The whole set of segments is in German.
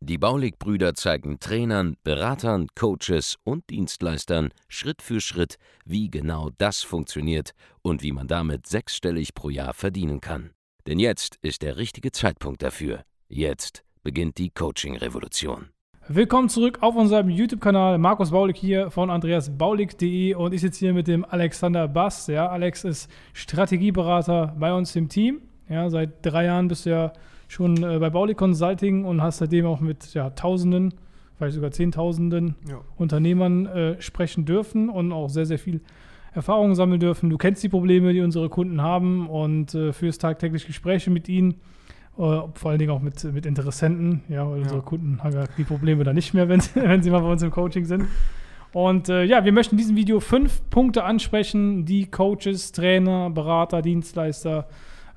Die Baulig-Brüder zeigen Trainern, Beratern, Coaches und Dienstleistern Schritt für Schritt, wie genau das funktioniert und wie man damit sechsstellig pro Jahr verdienen kann. Denn jetzt ist der richtige Zeitpunkt dafür. Jetzt beginnt die Coaching-Revolution. Willkommen zurück auf unserem YouTube-Kanal. Markus Baulig hier von andreasbaulig.de und ich sitze hier mit dem Alexander Bass. Ja, Alex ist Strategieberater bei uns im Team. Ja, seit drei Jahren bist du ja schon äh, bei Baulig Consulting und hast seitdem auch mit ja, Tausenden, vielleicht sogar Zehntausenden ja. Unternehmern äh, sprechen dürfen und auch sehr, sehr viel Erfahrung sammeln dürfen. Du kennst die Probleme, die unsere Kunden haben und äh, führst tagtäglich Gespräche mit ihnen, äh, vor allen Dingen auch mit, mit Interessenten. Ja, weil ja. unsere Kunden haben ja die Probleme da nicht mehr, wenn, wenn sie mal bei uns im Coaching sind. Und äh, ja, wir möchten in diesem Video fünf Punkte ansprechen, die Coaches, Trainer, Berater, Dienstleister,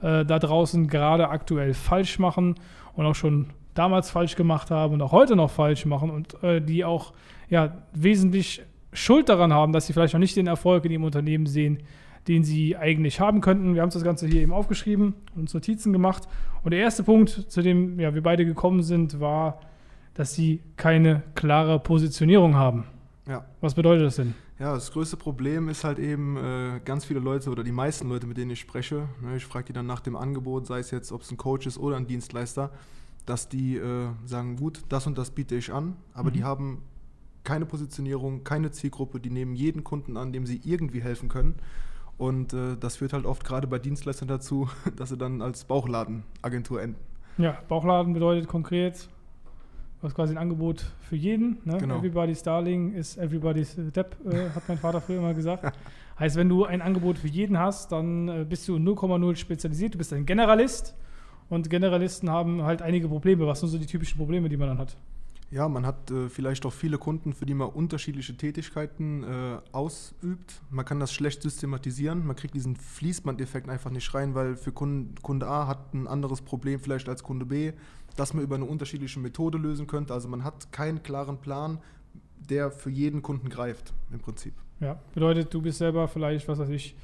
äh, da draußen gerade aktuell falsch machen und auch schon damals falsch gemacht haben und auch heute noch falsch machen und äh, die auch ja, wesentlich Schuld daran haben, dass sie vielleicht noch nicht den Erfolg in ihrem Unternehmen sehen, den sie eigentlich haben könnten. Wir haben das Ganze hier eben aufgeschrieben und Notizen gemacht. Und der erste Punkt, zu dem ja, wir beide gekommen sind, war, dass sie keine klare Positionierung haben. Ja. Was bedeutet das denn? Ja, das größte Problem ist halt eben äh, ganz viele Leute oder die meisten Leute, mit denen ich spreche, ne, ich frage die dann nach dem Angebot, sei es jetzt, ob es ein Coach ist oder ein Dienstleister, dass die äh, sagen, gut, das und das biete ich an, aber mhm. die haben keine Positionierung, keine Zielgruppe, die nehmen jeden Kunden an, dem sie irgendwie helfen können. Und äh, das führt halt oft gerade bei Dienstleistern dazu, dass sie dann als Bauchladenagentur enden. Ja, Bauchladen bedeutet konkret, Du hast quasi ein Angebot für jeden. Ne? Genau. Everybody's Darling ist everybody's Depp, äh, hat mein Vater früher immer gesagt. heißt, wenn du ein Angebot für jeden hast, dann äh, bist du 0,0 spezialisiert. Du bist ein Generalist. Und Generalisten haben halt einige Probleme. Was sind so die typischen Probleme, die man dann hat? Ja, man hat äh, vielleicht auch viele Kunden, für die man unterschiedliche Tätigkeiten äh, ausübt. Man kann das schlecht systematisieren. Man kriegt diesen Fließbandeffekt einfach nicht rein, weil für Kunde, Kunde A hat ein anderes Problem vielleicht als Kunde B das man über eine unterschiedliche Methode lösen könnte. Also man hat keinen klaren Plan, der für jeden Kunden greift, im Prinzip. Ja, bedeutet, du bist selber vielleicht, was weiß ich,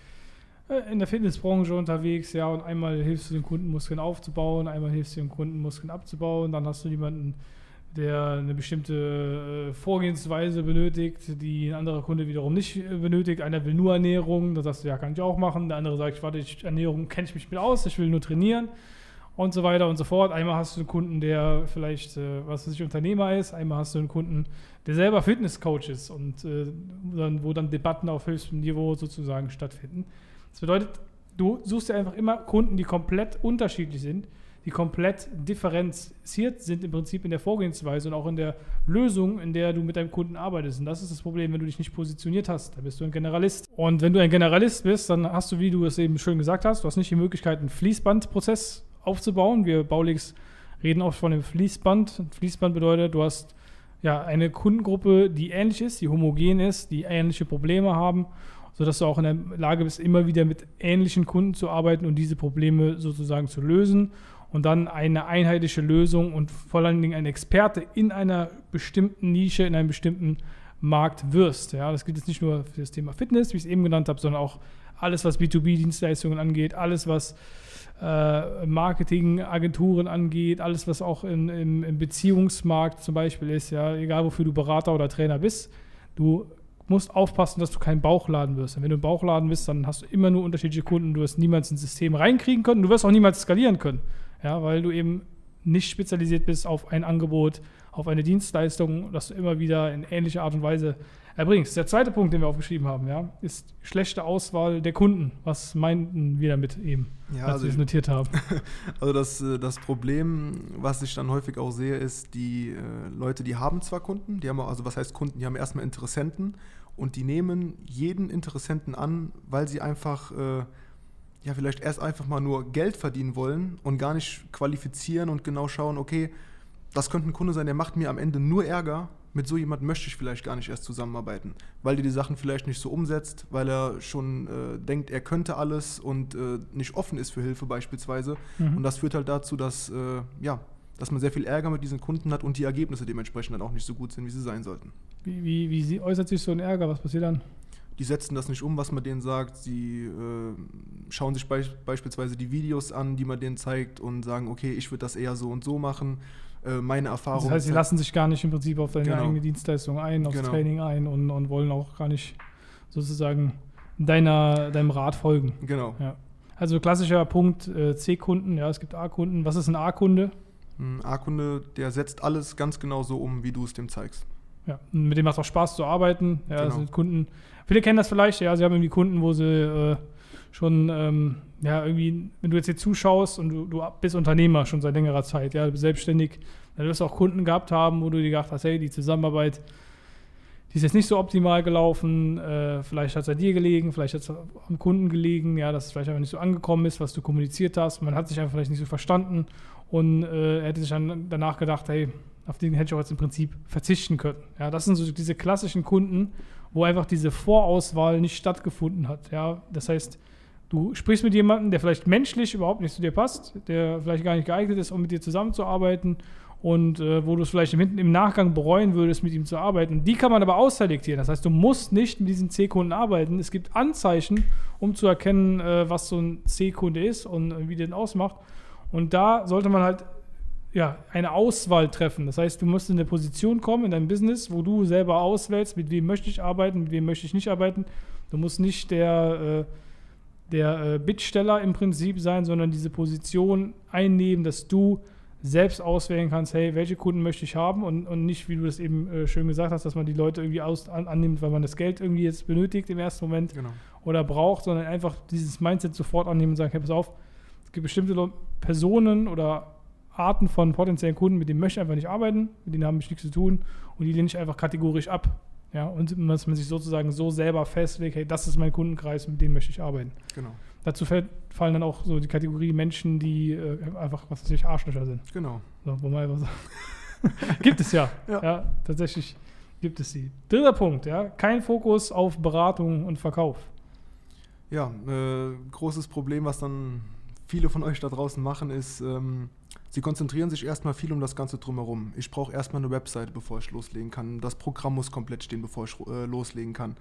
äh, in der Fitnessbranche unterwegs, ja, und einmal hilfst du den Kunden Muskeln aufzubauen, einmal hilfst du den Kunden Muskeln abzubauen, dann hast du jemanden, der eine bestimmte äh, Vorgehensweise benötigt, die ein anderer Kunde wiederum nicht äh, benötigt. Einer will nur Ernährung, das sagst du, ja, kann ich auch machen. Der andere sagt, ich warte, ich, Ernährung kenne ich mich mit aus, ich will nur trainieren und so weiter und so fort. Einmal hast du einen Kunden, der vielleicht, äh, was weiß ich, Unternehmer ist, einmal hast du einen Kunden, der selber Fitnesscoach ist und dann, wo dann Debatten auf höchstem Niveau sozusagen stattfinden. Das bedeutet, du suchst dir einfach immer Kunden, die komplett unterschiedlich sind, die komplett differenziert sind im Prinzip in der Vorgehensweise und auch in der Lösung, in der du mit deinem Kunden arbeitest. Und das ist das Problem, wenn du dich nicht positioniert hast. Da bist du ein Generalist. Und wenn du ein Generalist bist, dann hast du, wie du es eben schön gesagt hast, du hast nicht die Möglichkeit, einen Fließbandprozess aufzubauen. Wir Bauligs reden oft von dem Fließband. Fließband bedeutet, du hast ja eine Kundengruppe, die ähnlich ist, die homogen ist, die ähnliche Probleme haben, sodass du auch in der Lage bist, immer wieder mit ähnlichen Kunden zu arbeiten und diese Probleme sozusagen zu lösen und dann eine einheitliche Lösung und vor allen Dingen ein Experte in einer bestimmten Nische, in einem bestimmten Markt wirst. Ja, das gilt jetzt nicht nur für das Thema Fitness, wie ich es eben genannt habe, sondern auch alles, was B2B-Dienstleistungen angeht, alles, was äh, Marketingagenturen angeht, alles, was auch in, im, im, Beziehungsmarkt zum Beispiel ist, ja, egal wofür du Berater oder Trainer bist, du musst aufpassen, dass du kein Bauchladen wirst. Und wenn du ein Bauchladen bist, dann hast du immer nur unterschiedliche Kunden, du wirst niemals ins System reinkriegen können, du wirst auch niemals skalieren können, ja, weil du eben nicht spezialisiert bist auf ein Angebot, auf eine Dienstleistung, dass du immer wieder in ähnlicher Art und Weise erbringst. Der zweite Punkt, den wir aufgeschrieben haben, ja, ist schlechte Auswahl der Kunden. Was meinten wir damit eben, ja, als also wir es notiert haben? Also das, äh, das Problem, was ich dann häufig auch sehe, ist, die äh, Leute, die haben zwar Kunden, die haben also was heißt Kunden, die haben erstmal Interessenten und die nehmen jeden Interessenten an, weil sie einfach äh, ja, vielleicht erst einfach mal nur Geld verdienen wollen und gar nicht qualifizieren und genau schauen, okay, das könnte ein Kunde sein, der macht mir am Ende nur Ärger, mit so jemandem möchte ich vielleicht gar nicht erst zusammenarbeiten, weil der die Sachen vielleicht nicht so umsetzt, weil er schon äh, denkt, er könnte alles und äh, nicht offen ist für Hilfe beispielsweise. Mhm. Und das führt halt dazu, dass, äh, ja, dass man sehr viel Ärger mit diesen Kunden hat und die Ergebnisse dementsprechend dann auch nicht so gut sind, wie sie sein sollten. Wie, wie, wie sie- äußert sich so ein Ärger? Was passiert dann? Die setzen das nicht um, was man denen sagt. Sie äh, schauen sich beis beispielsweise die Videos an, die man denen zeigt und sagen, okay, ich würde das eher so und so machen. Äh, meine Erfahrung. Das heißt, sie lassen sich gar nicht im Prinzip auf deine Genau. eigene Dienstleistung ein, aufs Genau. Training ein und, und wollen auch gar nicht sozusagen deiner, deinem Rat folgen. Genau. Ja. Also klassischer Punkt äh, C-Kunden, ja, es gibt A-Kunden. Was ist ein A-Kunde? Ein A-Kunde, der setzt alles ganz genau so um, wie du es dem zeigst. Ja, mit dem macht es auch Spaß zu arbeiten. Ja, das Genau. sind Kunden. Viele kennen das vielleicht, ja, sie haben irgendwie Kunden, wo sie äh, schon, ähm, ja, irgendwie, wenn du jetzt hier zuschaust und du, du bist Unternehmer schon seit längerer Zeit, ja, selbstständig, dann wirst du auch Kunden gehabt haben, wo du dir gedacht hast, hey, die Zusammenarbeit, die ist jetzt nicht so optimal gelaufen, äh, vielleicht hat es an dir gelegen, vielleicht hat es am Kunden gelegen, ja, dass es vielleicht einfach nicht so angekommen ist, was du kommuniziert hast, man hat sich einfach vielleicht nicht so verstanden und äh, hätte sich dann danach gedacht, hey, auf den hätte ich auch jetzt im Prinzip verzichten können. Ja, das sind so diese klassischen Kunden, wo einfach diese Vorauswahl nicht stattgefunden hat. Ja, das heißt, du sprichst mit jemandem, der vielleicht menschlich überhaupt nicht zu dir passt, der vielleicht gar nicht geeignet ist, um mit dir zusammenzuarbeiten und äh, wo du es vielleicht im, im Nachgang bereuen würdest, mit ihm zu arbeiten. Die kann man aber ausselektieren. Das heißt, du musst nicht mit diesen C-Kunden arbeiten. Es gibt Anzeichen, um zu erkennen, äh, was so ein C-Kunde ist und äh, wie den ausmacht. Und da sollte man halt ja, eine Auswahl treffen. Das heißt, du musst in eine Position kommen in deinem Business, wo du selber auswählst, mit wem möchte ich arbeiten, mit wem möchte ich nicht arbeiten. Du musst nicht der, äh, der äh, Bittsteller im Prinzip sein, sondern diese Position einnehmen, dass du selbst auswählen kannst, hey, welche Kunden möchte ich haben und, und nicht, wie du das eben äh, schön gesagt hast, dass man die Leute irgendwie aus, an, annimmt, weil man das Geld irgendwie jetzt benötigt im ersten Moment Genau. oder braucht, sondern einfach dieses Mindset sofort annehmen und sagen, hey, pass auf, es gibt bestimmte Personen oder Arten von potenziellen Kunden, mit denen möchte ich einfach nicht arbeiten, mit denen habe ich nichts zu tun und die lehne ich einfach kategorisch ab. Ja, und dass man sich sozusagen so selber festlegt, hey, das ist mein Kundenkreis, mit dem möchte ich arbeiten. Genau. Dazu fällt, fallen dann auch so die Kategorie Menschen, die äh, einfach, was weiß ich, Arschlöcher sind. Genau. So, wo man einfach so gibt es ja. ja. Ja. tatsächlich gibt es sie. Dritter Punkt, ja, kein Fokus auf Beratung und Verkauf. Ja, äh, großes Problem, was dann viele von euch da draußen machen, ist, ähm, sie konzentrieren sich erstmal viel um das Ganze drumherum. Ich brauche erstmal eine Webseite, bevor ich loslegen kann. Das Programm muss komplett stehen, bevor ich äh, loslegen kann.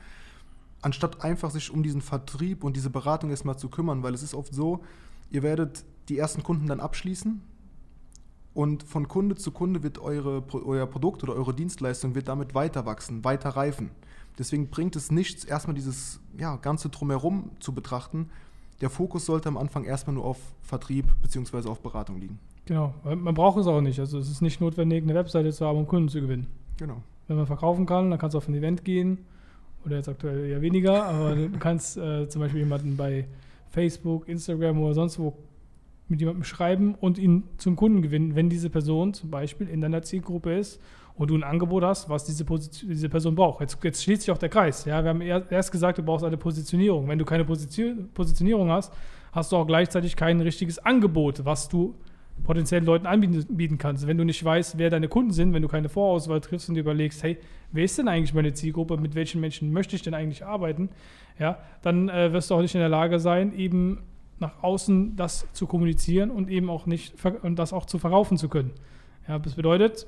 Anstatt einfach sich um diesen Vertrieb und diese Beratung erstmal zu kümmern, weil es ist oft so, ihr werdet die ersten Kunden dann abschließen und von Kunde zu Kunde wird eure, euer Produkt oder eure Dienstleistung wird damit weiter wachsen, weiter reifen. Deswegen bringt es nichts, erstmal dieses ja, Ganze drumherum zu betrachten. Der Fokus sollte am Anfang erstmal nur auf Vertrieb bzw. auf Beratung liegen. Genau, man braucht es auch nicht. Also es ist nicht notwendig, eine Webseite zu haben, um Kunden zu gewinnen. Genau. Wenn man verkaufen kann, dann kannst du auf ein Event gehen. Oder jetzt aktuell eher weniger, aber du kannst äh, zum Beispiel jemanden bei Facebook, Instagram oder sonst wo mit jemandem schreiben und ihn zum Kunden gewinnen, wenn diese Person zum Beispiel in deiner Zielgruppe ist und du ein Angebot hast, was diese, Position, diese Person braucht. Jetzt, jetzt schließt sich auch der Kreis. Ja? Wir haben erst gesagt, du brauchst eine Positionierung. Wenn du keine Position, Positionierung hast, hast du auch gleichzeitig kein richtiges Angebot, was du potenziellen Leuten anbieten bieten kannst. Wenn du nicht weißt, wer deine Kunden sind, wenn du keine Vorauswahl triffst und dir überlegst, hey, wer ist denn eigentlich meine Zielgruppe, mit welchen Menschen möchte ich denn eigentlich arbeiten, ja, dann äh, wirst du auch nicht in der Lage sein, eben nach außen das zu kommunizieren und eben auch nicht und das auch zu verkaufen zu können. Ja, das bedeutet,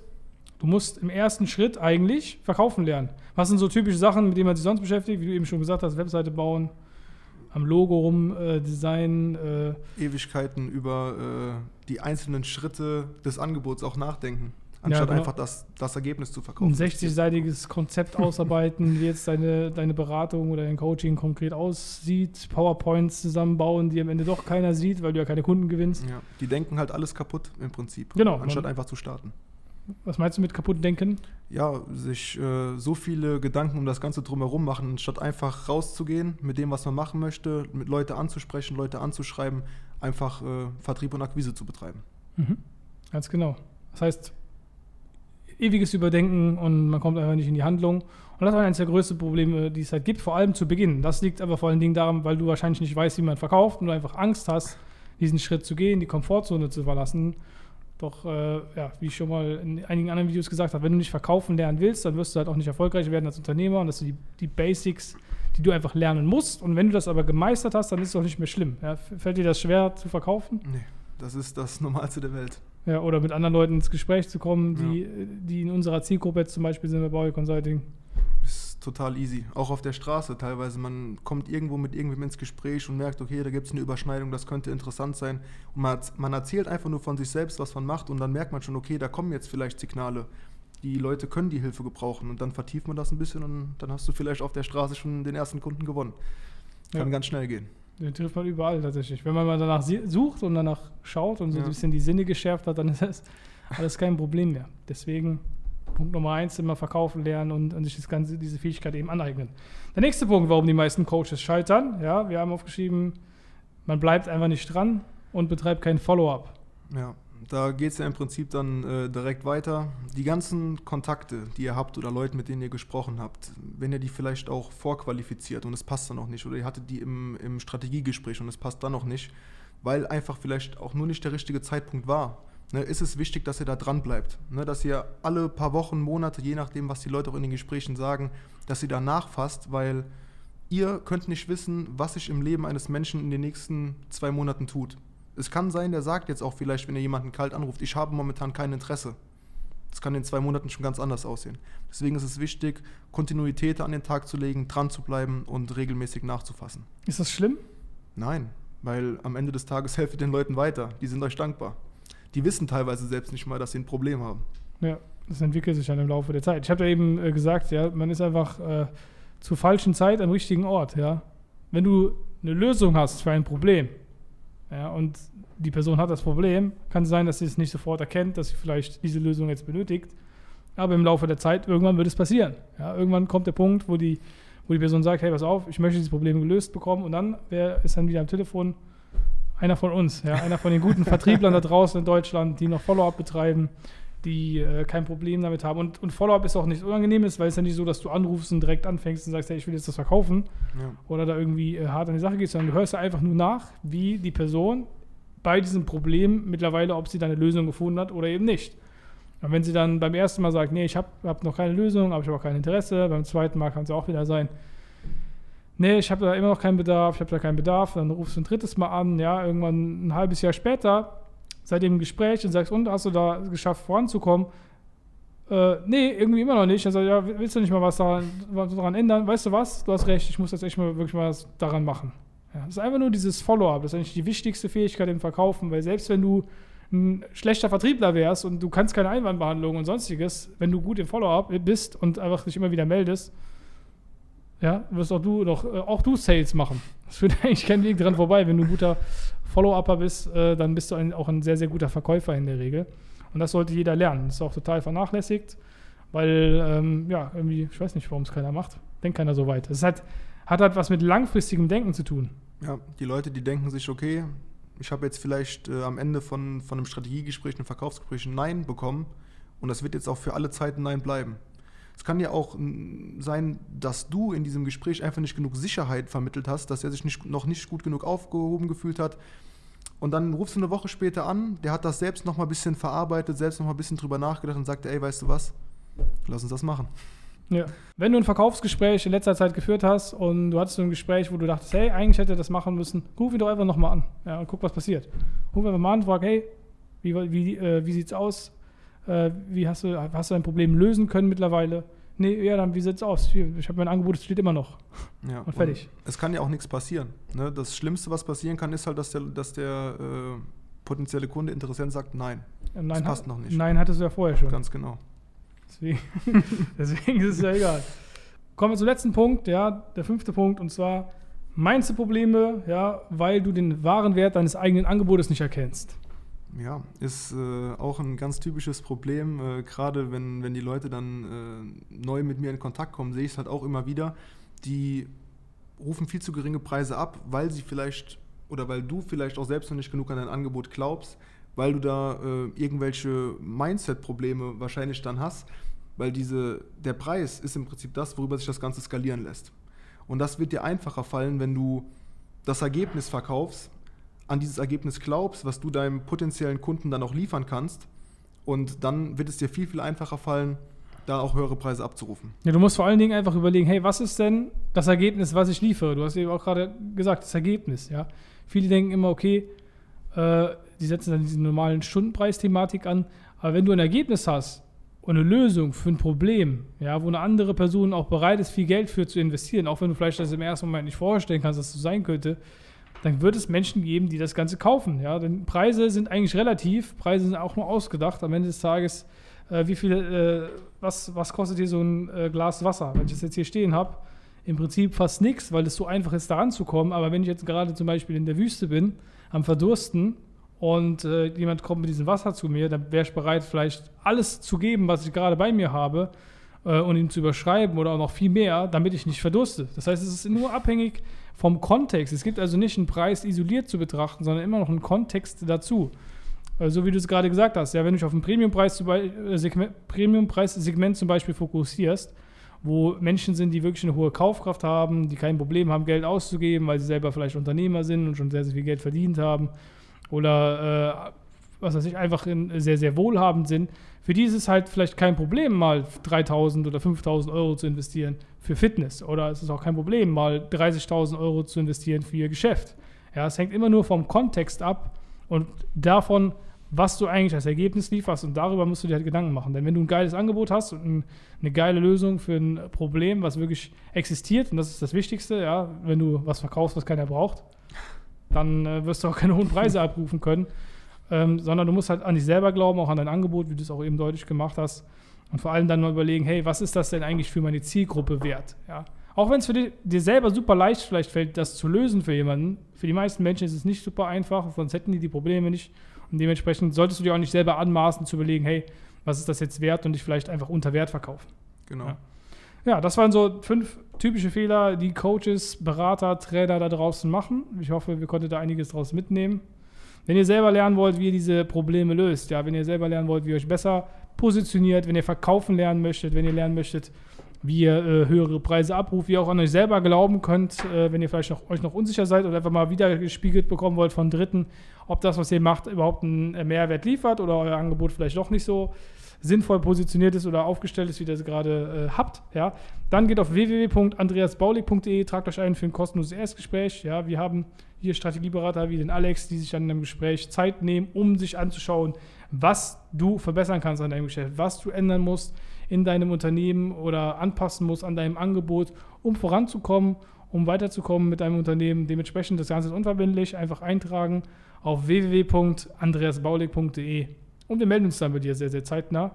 du musst im ersten Schritt eigentlich verkaufen lernen. Was sind so typische Sachen, mit denen man sich sonst beschäftigt, wie du eben schon gesagt hast, Webseite bauen, am Logo rum äh, designen, äh, Ewigkeiten über äh, die einzelnen Schritte des Angebots auch nachdenken, anstatt genau. einfach das, das Ergebnis zu verkaufen. ein 60-seitiges Konzept ausarbeiten, wie jetzt deine, deine Beratung oder dein Coaching konkret aussieht, PowerPoints zusammenbauen, die am Ende doch keiner sieht, weil du ja keine Kunden gewinnst. Ja, die denken halt alles kaputt im Prinzip, Genau, anstatt einfach zu starten. Was meinst du mit kaputt denken? Ja, sich äh, so viele Gedanken um das Ganze drumherum machen, anstatt einfach rauszugehen mit dem, was man machen möchte, mit Leute anzusprechen, Leute anzuschreiben, einfach äh, Vertrieb und Akquise zu betreiben. Mhm. Ganz genau. Das heißt, ewiges Überdenken und man kommt einfach nicht in die Handlung. Und das ist eines der größten Probleme, die es halt gibt, vor allem zu Beginn. Das liegt aber vor allen Dingen daran, weil du wahrscheinlich nicht weißt, wie man verkauft und du einfach Angst hast, diesen Schritt zu gehen, die Komfortzone zu verlassen. Doch, äh, ja, wie ich schon mal in einigen anderen Videos gesagt habe, wenn du nicht verkaufen lernen willst, dann wirst du halt auch nicht erfolgreich werden als Unternehmer. Und das sind die, die Basics, die du einfach lernen musst. Und wenn du das aber gemeistert hast, dann ist es auch nicht mehr schlimm. Ja, fällt dir das schwer zu verkaufen? Nee, das ist das Normalste der Welt. Ja, oder mit anderen Leuten ins Gespräch zu kommen, die, ja. die in unserer Zielgruppe jetzt zum Beispiel sind bei Consulting. Ist total easy. Auch auf der Straße teilweise. Man kommt irgendwo mit irgendwem ins Gespräch und merkt, okay, da gibt es eine Überschneidung, das könnte interessant sein. Und man, man erzählt einfach nur von sich selbst, was man macht und dann merkt man schon, okay, da kommen jetzt vielleicht Signale. Die Leute können die Hilfe gebrauchen und dann vertieft man das ein bisschen und dann hast du vielleicht auf der Straße schon den ersten Kunden gewonnen. Kann ja. ganz schnell gehen. Den trifft man überall tatsächlich. Wenn man mal danach sucht und danach schaut und so ja. ein bisschen die Sinne geschärft hat, dann ist das alles kein Problem mehr. Deswegen Punkt Nummer eins, immer verkaufen lernen und, und sich das Ganze, diese Fähigkeit eben aneignen. Der nächste Punkt, warum die meisten Coaches scheitern, ja, wir haben aufgeschrieben, man bleibt einfach nicht dran und betreibt kein Follow-up. Ja, da geht es ja im Prinzip dann äh, direkt weiter. Die ganzen Kontakte, die ihr habt oder Leute, mit denen ihr gesprochen habt, wenn ihr die vielleicht auch vorqualifiziert und es passt dann noch nicht oder ihr hattet die im, im Strategiegespräch und es passt dann noch nicht, weil einfach vielleicht auch nur nicht der richtige Zeitpunkt war, ne, ist es wichtig, dass ihr da dran bleibt. Ne, dass ihr alle paar Wochen, Monate, je nachdem, was die Leute auch in den Gesprächen sagen, dass ihr da nachfasst, weil ihr könnt nicht wissen, was sich im Leben eines Menschen in den nächsten zwei Monaten tut. Es kann sein, der sagt jetzt auch vielleicht, wenn er jemanden kalt anruft, ich habe momentan kein Interesse. Das kann in zwei Monaten schon ganz anders aussehen. Deswegen ist es wichtig, Kontinuität an den Tag zu legen, dran zu bleiben und regelmäßig nachzufassen. Ist das schlimm? Nein, weil am Ende des Tages helft ihr den Leuten weiter. Die sind euch dankbar. Die wissen teilweise selbst nicht mal, dass sie ein Problem haben. Ja, das entwickelt sich dann im Laufe der Zeit. Ich habe ja eben äh, gesagt, ja, man ist einfach äh, zur falschen Zeit am richtigen Ort. Ja? Wenn du eine Lösung hast für ein Problem, ja, und die Person hat das Problem. Kann sein, dass sie es nicht sofort erkennt, dass sie vielleicht diese Lösung jetzt benötigt. Aber im Laufe der Zeit, irgendwann wird es passieren. Ja, irgendwann kommt der Punkt, wo die, wo die Person sagt, hey, pass auf, ich möchte dieses Problem gelöst bekommen. Und dann wer ist dann wieder am Telefon einer von uns, ja, einer von den guten Vertrieblern da draußen in Deutschland, die noch Follow-up betreiben, die äh, kein Problem damit haben. Und, und Follow-up ist auch nichts Unangenehmes, weil es ja nicht so, dass du anrufst und direkt anfängst und sagst, hey, ich will jetzt das verkaufen ja. oder da irgendwie äh, hart an die Sache gehst, sondern du hörst ja einfach nur nach, wie die Person bei diesem Problem mittlerweile, ob sie da eine Lösung gefunden hat oder eben nicht. Und wenn sie dann beim ersten Mal sagt, nee, ich habe hab noch keine Lösung, aber ich habe auch kein Interesse, beim zweiten Mal kann es auch wieder sein, nee, ich habe da immer noch keinen Bedarf, ich habe da keinen Bedarf, dann rufst du ein drittes Mal an, ja, irgendwann ein halbes Jahr später ihr im Gespräch und sagst, und hast du da geschafft voranzukommen? Äh, nee, irgendwie immer noch nicht. Dann sag ich, ja, willst du nicht mal was daran, daran ändern? Weißt du was? Du hast recht, ich muss jetzt echt mal wirklich mal was daran machen. Ja, das ist einfach nur dieses Follow-up. Das ist eigentlich die wichtigste Fähigkeit im Verkaufen, weil selbst wenn du ein schlechter Vertriebler wärst und du kannst keine Einwandbehandlung und sonstiges, wenn du gut im Follow-up bist und einfach dich immer wieder meldest, ja, wirst auch du noch, äh, auch du Sales machen. Das führt eigentlich kein Weg dran vorbei. Wenn du ein guter Follow-Upper bist, äh, dann bist du ein, auch ein sehr, sehr guter Verkäufer in der Regel. Und das sollte jeder lernen. Das ist auch total vernachlässigt, weil, ähm, ja, irgendwie, ich weiß nicht, warum es keiner macht. Denkt keiner so weit. Es hat, hat halt was mit langfristigem Denken zu tun. Ja, die Leute, die denken sich, okay, ich habe jetzt vielleicht äh, am Ende von, von einem Strategiegespräch, einem Verkaufsgespräch ein Nein bekommen und das wird jetzt auch für alle Zeiten Nein bleiben. Es kann ja auch sein, dass du in diesem Gespräch einfach nicht genug Sicherheit vermittelt hast, dass er sich nicht, noch nicht gut genug aufgehoben gefühlt hat. Und dann rufst du eine Woche später an, der hat das selbst noch mal ein bisschen verarbeitet, selbst noch mal ein bisschen drüber nachgedacht und sagt, ey, weißt du was, lass uns das machen. Ja. Wenn du ein Verkaufsgespräch in letzter Zeit geführt hast und du hattest so ein Gespräch, wo du dachtest, hey, eigentlich hätte er das machen müssen, ruf ihn doch einfach nochmal an ja, und guck, was passiert. Ruf einfach mal an und frag, hey, wie, wie, äh, wie sieht's aus? Äh, wie hast du, hast du ein Problem lösen können mittlerweile? Nee, ja, dann wie sieht's aus? Ich habe mein Angebot, es steht immer noch. Ja, und fertig. Und es kann ja auch nichts passieren. Ne? Das Schlimmste, was passieren kann, ist halt, dass der, dass der äh, potenzielle Kunde, Interessent sagt, nein. nein das passt noch nicht. Nein, hattest du ja vorher schon. Ganz genau. Deswegen, deswegen ist es ja egal. Kommen wir zum letzten Punkt, ja, der fünfte Punkt, und zwar meinst du Probleme, ja, weil du den wahren Wert deines eigenen Angebotes nicht erkennst. Ja, ist äh, auch ein ganz typisches Problem. Äh, Gerade wenn, wenn die Leute dann äh, neu mit mir in Kontakt kommen, sehe ich es halt auch immer wieder. Die rufen viel zu geringe Preise ab, weil sie vielleicht oder weil du vielleicht auch selbst noch nicht genug an dein Angebot glaubst, weil du da äh, irgendwelche Mindset-Probleme wahrscheinlich dann hast, weil diese, der Preis ist im Prinzip das, worüber sich das Ganze skalieren lässt. Und das wird dir einfacher fallen, wenn du das Ergebnis verkaufst, an dieses Ergebnis glaubst, was du deinem potenziellen Kunden dann auch liefern kannst. Und dann wird es dir viel, viel einfacher fallen, da auch höhere Preise abzurufen. Ja, du musst vor allen Dingen einfach überlegen, hey, was ist denn das Ergebnis, was ich liefere? Du hast eben auch gerade gesagt, das Ergebnis, ja. Viele denken immer, okay, äh, die setzen dann diese normalen Stundenpreisthematik an, aber wenn du ein Ergebnis hast und eine Lösung für ein Problem, ja, wo eine andere Person auch bereit ist, viel Geld für zu investieren, auch wenn du vielleicht das im ersten Moment nicht vorstellen kannst, dass es so sein könnte, dann wird es Menschen geben, die das Ganze kaufen. Ja? Denn Preise sind eigentlich relativ, Preise sind auch nur ausgedacht. Am Ende des Tages, äh, wie viel, äh, was, was kostet hier so ein äh, Glas Wasser? Wenn ich das jetzt hier stehen habe, im Prinzip fast nichts, weil es so einfach ist, da ranzukommen. Aber wenn ich jetzt gerade zum Beispiel in der Wüste bin, am Verdursten und äh, jemand kommt mit diesem Wasser zu mir, dann wäre ich bereit, vielleicht alles zu geben, was ich gerade bei mir habe äh, und ihm zu überschreiben oder auch noch viel mehr, damit ich nicht verdurste. Das heißt, es ist nur abhängig vom Kontext. Es gibt also nicht einen Preis isoliert zu betrachten, sondern immer noch einen Kontext dazu. Äh, so wie du es gerade gesagt hast, ja, wenn du dich auf ein Premiumpreissegment Premium zum Beispiel fokussierst, wo Menschen sind, die wirklich eine hohe Kaufkraft haben, die kein Problem haben, Geld auszugeben, weil sie selber vielleicht Unternehmer sind und schon sehr, sehr viel Geld verdient haben oder äh, was weiß ich, einfach in, sehr, sehr wohlhabend sind, für die ist es halt vielleicht kein Problem, mal 3000 oder 5000 Euro zu investieren für Fitness. Oder es ist auch kein Problem, mal 30.000 Euro zu investieren für ihr Geschäft. Ja, es hängt immer nur vom Kontext ab und davon, was du eigentlich als Ergebnis lieferst. Und darüber musst du dir halt Gedanken machen. Denn wenn du ein geiles Angebot hast und ein, eine geile Lösung für ein Problem, was wirklich existiert, und das ist das Wichtigste, ja, wenn du was verkaufst, was keiner braucht, dann äh, wirst du auch keine hohen Preise abrufen können ähm, sondern du musst halt an dich selber glauben, auch an dein Angebot, wie du es auch eben deutlich gemacht hast. Und vor allem dann mal überlegen, hey, was ist das denn eigentlich für meine Zielgruppe wert? Ja. Auch wenn es für dich, dir selber super leicht vielleicht fällt, das zu lösen für jemanden, für die meisten Menschen ist es nicht super einfach, sonst hätten die die Probleme nicht. Und dementsprechend solltest du dir auch nicht selber anmaßen zu überlegen, hey, was ist das jetzt wert und dich vielleicht einfach unter Wert verkaufen. Genau. Ja. ja, das waren so fünf typische Fehler, die Coaches, Berater, Trainer da draußen machen. Ich hoffe, wir konnten da einiges draus mitnehmen. Wenn ihr selber lernen wollt, wie ihr diese Probleme löst, ja, wenn ihr selber lernen wollt, wie ihr euch besser positioniert, wenn ihr verkaufen lernen möchtet, wenn ihr lernen möchtet, wie ihr äh, höhere Preise abruft, wie ihr auch an euch selber glauben könnt, äh, wenn ihr vielleicht noch, euch noch unsicher seid oder einfach mal wieder gespiegelt bekommen wollt von Dritten, ob das, was ihr macht, überhaupt einen äh, Mehrwert liefert oder euer Angebot vielleicht doch nicht so sinnvoll positioniert ist oder aufgestellt ist, wie ihr es gerade äh, habt, ja, dann geht auf www.andreasbaulig.de, tragt euch ein für ein kostenloses Erstgespräch. Ja, wir haben hier Strategieberater wie den Alex, die sich dann in einem Gespräch Zeit nehmen, um sich anzuschauen, was du verbessern kannst an deinem Geschäft, was du ändern musst in deinem Unternehmen oder anpassen musst an deinem Angebot, um voranzukommen, um weiterzukommen mit deinem Unternehmen. Dementsprechend das Ganze ist unverbindlich, einfach eintragen auf www.andreasbaulig.de und wir melden uns dann bei dir sehr, sehr zeitnah.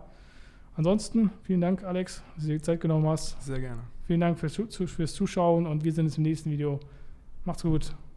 Ansonsten, vielen Dank, Alex, dass du dir Zeit genommen hast. Sehr gerne. Vielen Dank fürs, fürs Zuschauen und wir sehen uns im nächsten Video. Macht's gut,